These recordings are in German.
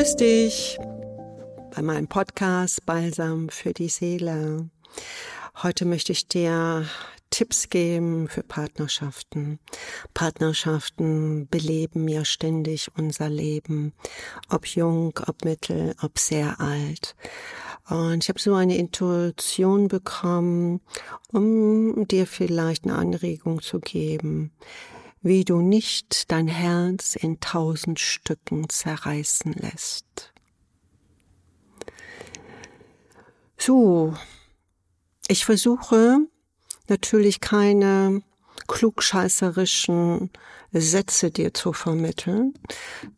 Grüß dich bei meinem Podcast Balsam für die Seele. Heute möchte ich dir Tipps geben für Partnerschaften. Partnerschaften beleben ja ständig unser Leben, ob jung, ob mittel, ob sehr alt. Und ich habe so eine Intuition bekommen, um dir vielleicht eine Anregung zu geben, wie du nicht dein Herz in tausend Stücken zerreißen lässt. So, ich versuche natürlich keine klugscheißerischen Sätze dir zu vermitteln,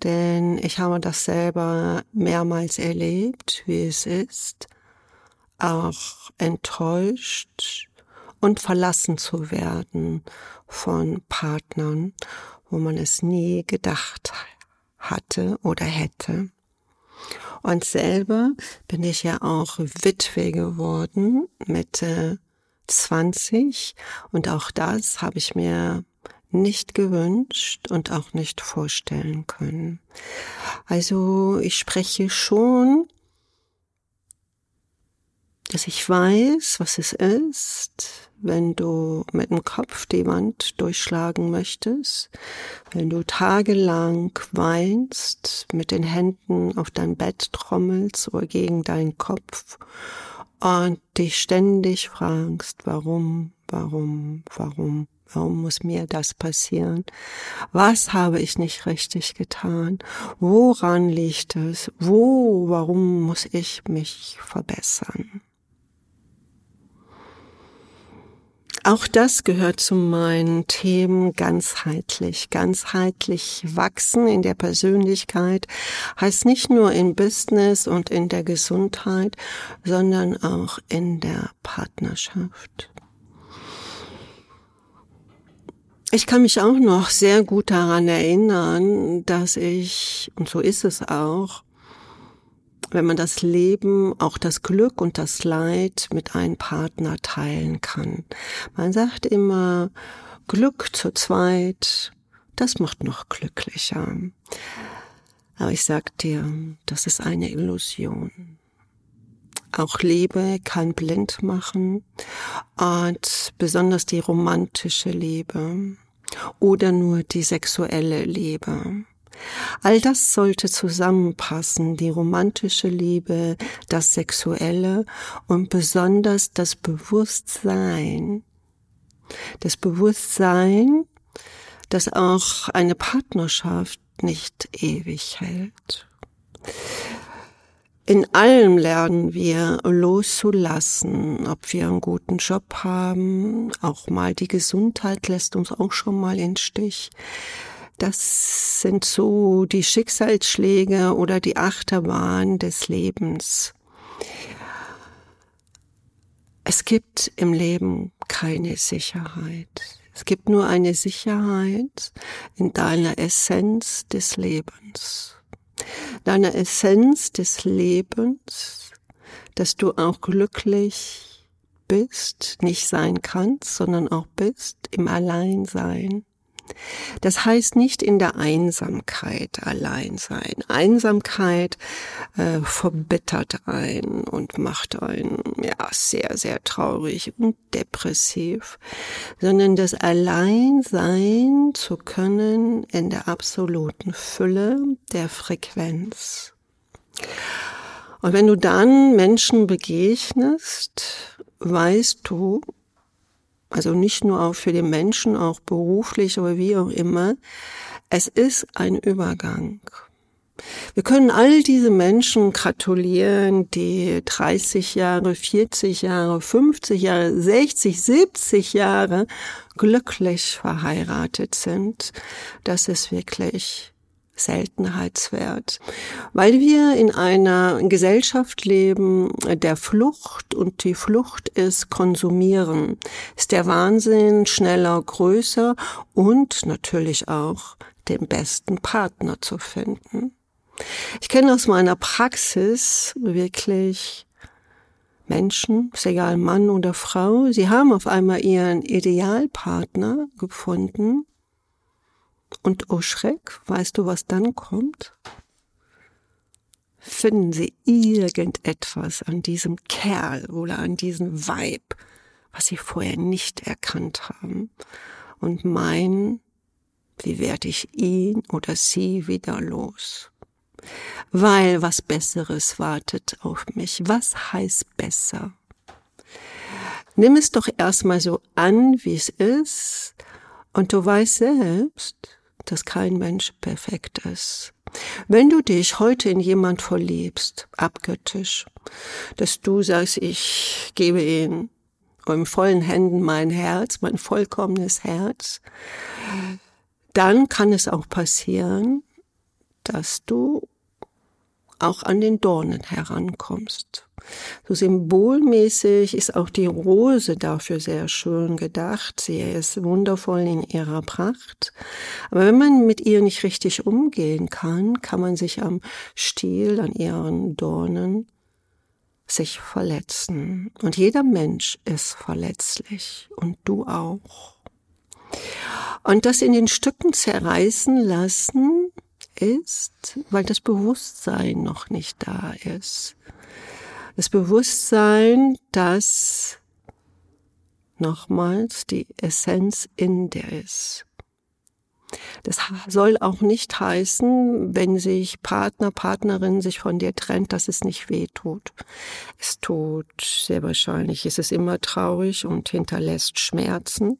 denn ich habe das selber mehrmals erlebt, wie es ist, auch enttäuscht und verlassen zu werden von Partnern, wo man es nie gedacht hatte oder hätte. Und selber bin ich ja auch Witwe geworden, Mitte 20. Und auch das habe ich mir nicht gewünscht und auch nicht vorstellen können. Also ich spreche schon dass ich weiß, was es ist, wenn du mit dem Kopf die Wand durchschlagen möchtest, wenn du tagelang weinst, mit den Händen auf dein Bett trommelst oder gegen deinen Kopf und dich ständig fragst, warum, warum, warum, warum muss mir das passieren? Was habe ich nicht richtig getan? Woran liegt es? Wo, warum muss ich mich verbessern? Auch das gehört zu meinen Themen ganzheitlich. Ganzheitlich wachsen in der Persönlichkeit heißt nicht nur in Business und in der Gesundheit, sondern auch in der Partnerschaft. Ich kann mich auch noch sehr gut daran erinnern, dass ich, und so ist es auch, wenn man das Leben, auch das Glück und das Leid mit einem Partner teilen kann. Man sagt immer, Glück zu zweit, das macht noch glücklicher. Aber ich sag dir, das ist eine Illusion. Auch Liebe kann blind machen und besonders die romantische Liebe oder nur die sexuelle Liebe. All das sollte zusammenpassen, die romantische Liebe, das Sexuelle und besonders das Bewusstsein. Das Bewusstsein, dass auch eine Partnerschaft nicht ewig hält. In allem lernen wir loszulassen, ob wir einen guten Job haben, auch mal die Gesundheit lässt uns auch schon mal in Stich. Das sind so die Schicksalsschläge oder die Achterbahn des Lebens. Es gibt im Leben keine Sicherheit. Es gibt nur eine Sicherheit in deiner Essenz des Lebens. Deiner Essenz des Lebens, dass du auch glücklich bist, nicht sein kannst, sondern auch bist im Alleinsein. Das heißt nicht in der Einsamkeit allein sein. Einsamkeit äh, verbittert einen und macht einen ja sehr sehr traurig und depressiv, sondern das Allein sein zu können in der absoluten Fülle der Frequenz. Und wenn du dann Menschen begegnest, weißt du, also nicht nur auch für den Menschen, auch beruflich oder wie auch immer. Es ist ein Übergang. Wir können all diese Menschen gratulieren, die 30 Jahre, 40 Jahre, 50 Jahre, 60, 70 Jahre glücklich verheiratet sind. Das ist wirklich Seltenheitswert, weil wir in einer Gesellschaft leben der Flucht und die Flucht ist konsumieren, ist der Wahnsinn schneller, größer und natürlich auch den besten Partner zu finden. Ich kenne aus meiner Praxis wirklich Menschen, ist egal Mann oder Frau, sie haben auf einmal ihren Idealpartner gefunden und oh Schreck, weißt du, was dann kommt? finden sie irgendetwas an diesem Kerl oder an diesem Weib, was sie vorher nicht erkannt haben und meinen, wie werde ich ihn oder sie wieder los? Weil was Besseres wartet auf mich. Was heißt besser? Nimm es doch erstmal so an, wie es ist, und du weißt selbst, dass kein Mensch perfekt ist. Wenn du dich heute in jemand verliebst, abgöttisch, dass du sagst, ich gebe ihm in vollen Händen mein Herz, mein vollkommenes Herz, dann kann es auch passieren, dass du auch an den Dornen herankommst. So symbolmäßig ist auch die Rose dafür sehr schön gedacht. Sie ist wundervoll in ihrer Pracht. Aber wenn man mit ihr nicht richtig umgehen kann, kann man sich am Stiel, an ihren Dornen sich verletzen. Und jeder Mensch ist verletzlich und du auch. Und das in den Stücken zerreißen lassen ist, weil das Bewusstsein noch nicht da ist. Das Bewusstsein, dass nochmals die Essenz in dir ist. Das soll auch nicht heißen, wenn sich Partner, Partnerin sich von dir trennt, dass es nicht weh tut. Es tut sehr wahrscheinlich. Es ist immer traurig und hinterlässt Schmerzen.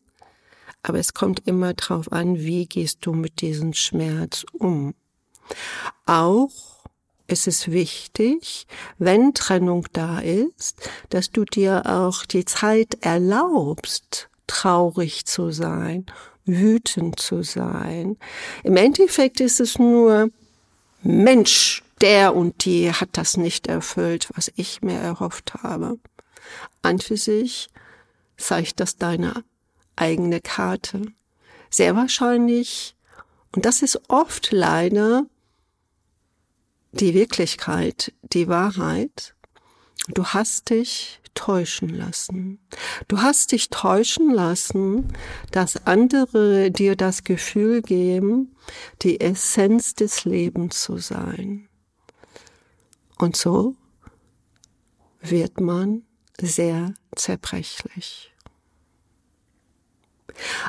Aber es kommt immer drauf an, wie gehst du mit diesem Schmerz um. Auch ist es wichtig, wenn Trennung da ist, dass du dir auch die Zeit erlaubst, traurig zu sein, wütend zu sein. Im Endeffekt ist es nur, Mensch, der und die hat das nicht erfüllt, was ich mir erhofft habe. An für sich zeigt das deine eigene Karte. Sehr wahrscheinlich, und das ist oft leider die Wirklichkeit, die Wahrheit. Du hast dich täuschen lassen. Du hast dich täuschen lassen, dass andere dir das Gefühl geben, die Essenz des Lebens zu sein. Und so wird man sehr zerbrechlich.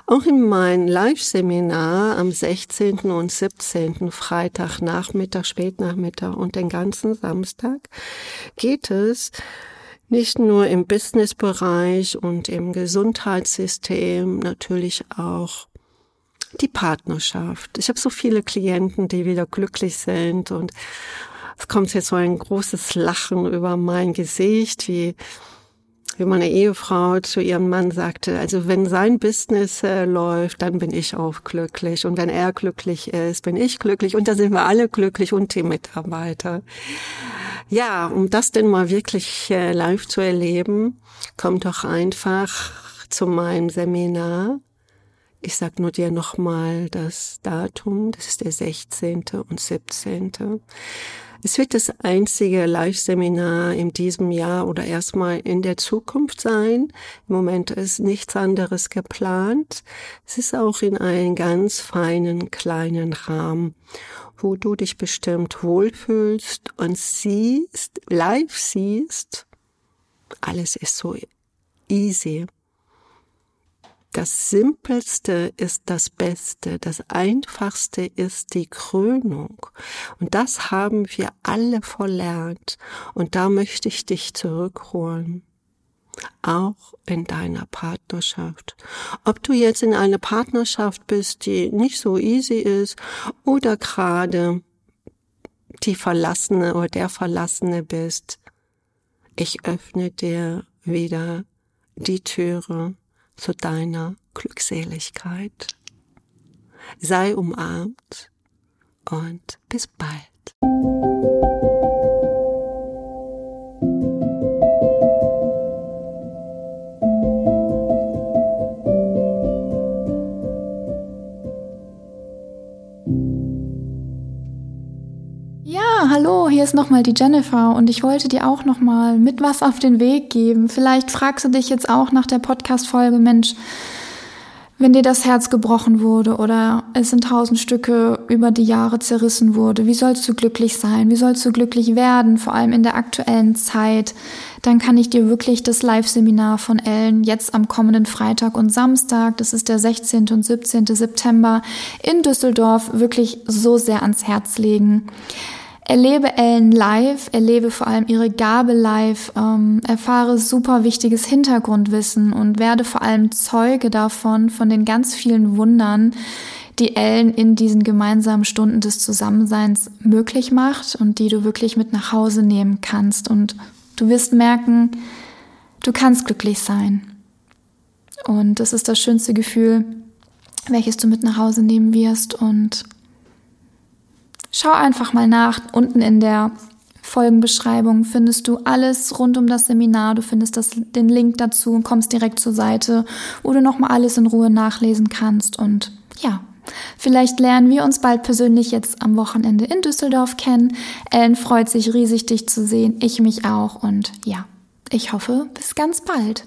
Auch in meinem Live-Seminar am 16. und 17. Freitag, Nachmittag, Spätnachmittag und den ganzen Samstag geht es nicht nur im Business-Bereich und im Gesundheitssystem, natürlich auch die Partnerschaft. Ich habe so viele Klienten, die wieder glücklich sind und es kommt jetzt so ein großes Lachen über mein Gesicht, wie wie meine Ehefrau zu ihrem Mann sagte, also wenn sein Business äh, läuft, dann bin ich auch glücklich. Und wenn er glücklich ist, bin ich glücklich. Und da sind wir alle glücklich und die Mitarbeiter. Ja, um das denn mal wirklich äh, live zu erleben, kommt doch einfach zu meinem Seminar. Ich sag nur dir nochmal das Datum, das ist der 16. und 17. Es wird das einzige Live-Seminar in diesem Jahr oder erstmal in der Zukunft sein. Im Moment ist nichts anderes geplant. Es ist auch in einem ganz feinen kleinen Rahmen, wo du dich bestimmt wohlfühlst und siehst, live siehst. Alles ist so easy. Das Simpelste ist das Beste, das Einfachste ist die Krönung. Und das haben wir alle verlernt. Und da möchte ich dich zurückholen. Auch in deiner Partnerschaft. Ob du jetzt in einer Partnerschaft bist, die nicht so easy ist, oder gerade die Verlassene oder der Verlassene bist, ich öffne dir wieder die Türe zu deiner Glückseligkeit. Sei umarmt und bis bald. Hallo, hier ist nochmal die Jennifer und ich wollte dir auch nochmal mit was auf den Weg geben. Vielleicht fragst du dich jetzt auch nach der Podcast-Folge, Mensch, wenn dir das Herz gebrochen wurde oder es in tausend Stücke über die Jahre zerrissen wurde, wie sollst du glücklich sein? Wie sollst du glücklich werden? Vor allem in der aktuellen Zeit. Dann kann ich dir wirklich das Live-Seminar von Ellen jetzt am kommenden Freitag und Samstag, das ist der 16. und 17. September in Düsseldorf, wirklich so sehr ans Herz legen. Erlebe Ellen live, erlebe vor allem ihre Gabe live, ähm, erfahre super wichtiges Hintergrundwissen und werde vor allem Zeuge davon, von den ganz vielen Wundern, die Ellen in diesen gemeinsamen Stunden des Zusammenseins möglich macht und die du wirklich mit nach Hause nehmen kannst. Und du wirst merken, du kannst glücklich sein. Und das ist das schönste Gefühl, welches du mit nach Hause nehmen wirst. Und Schau einfach mal nach. Unten in der Folgenbeschreibung findest du alles rund um das Seminar. Du findest das, den Link dazu und kommst direkt zur Seite, wo du nochmal alles in Ruhe nachlesen kannst. Und ja, vielleicht lernen wir uns bald persönlich jetzt am Wochenende in Düsseldorf kennen. Ellen freut sich riesig, dich zu sehen. Ich mich auch. Und ja, ich hoffe, bis ganz bald.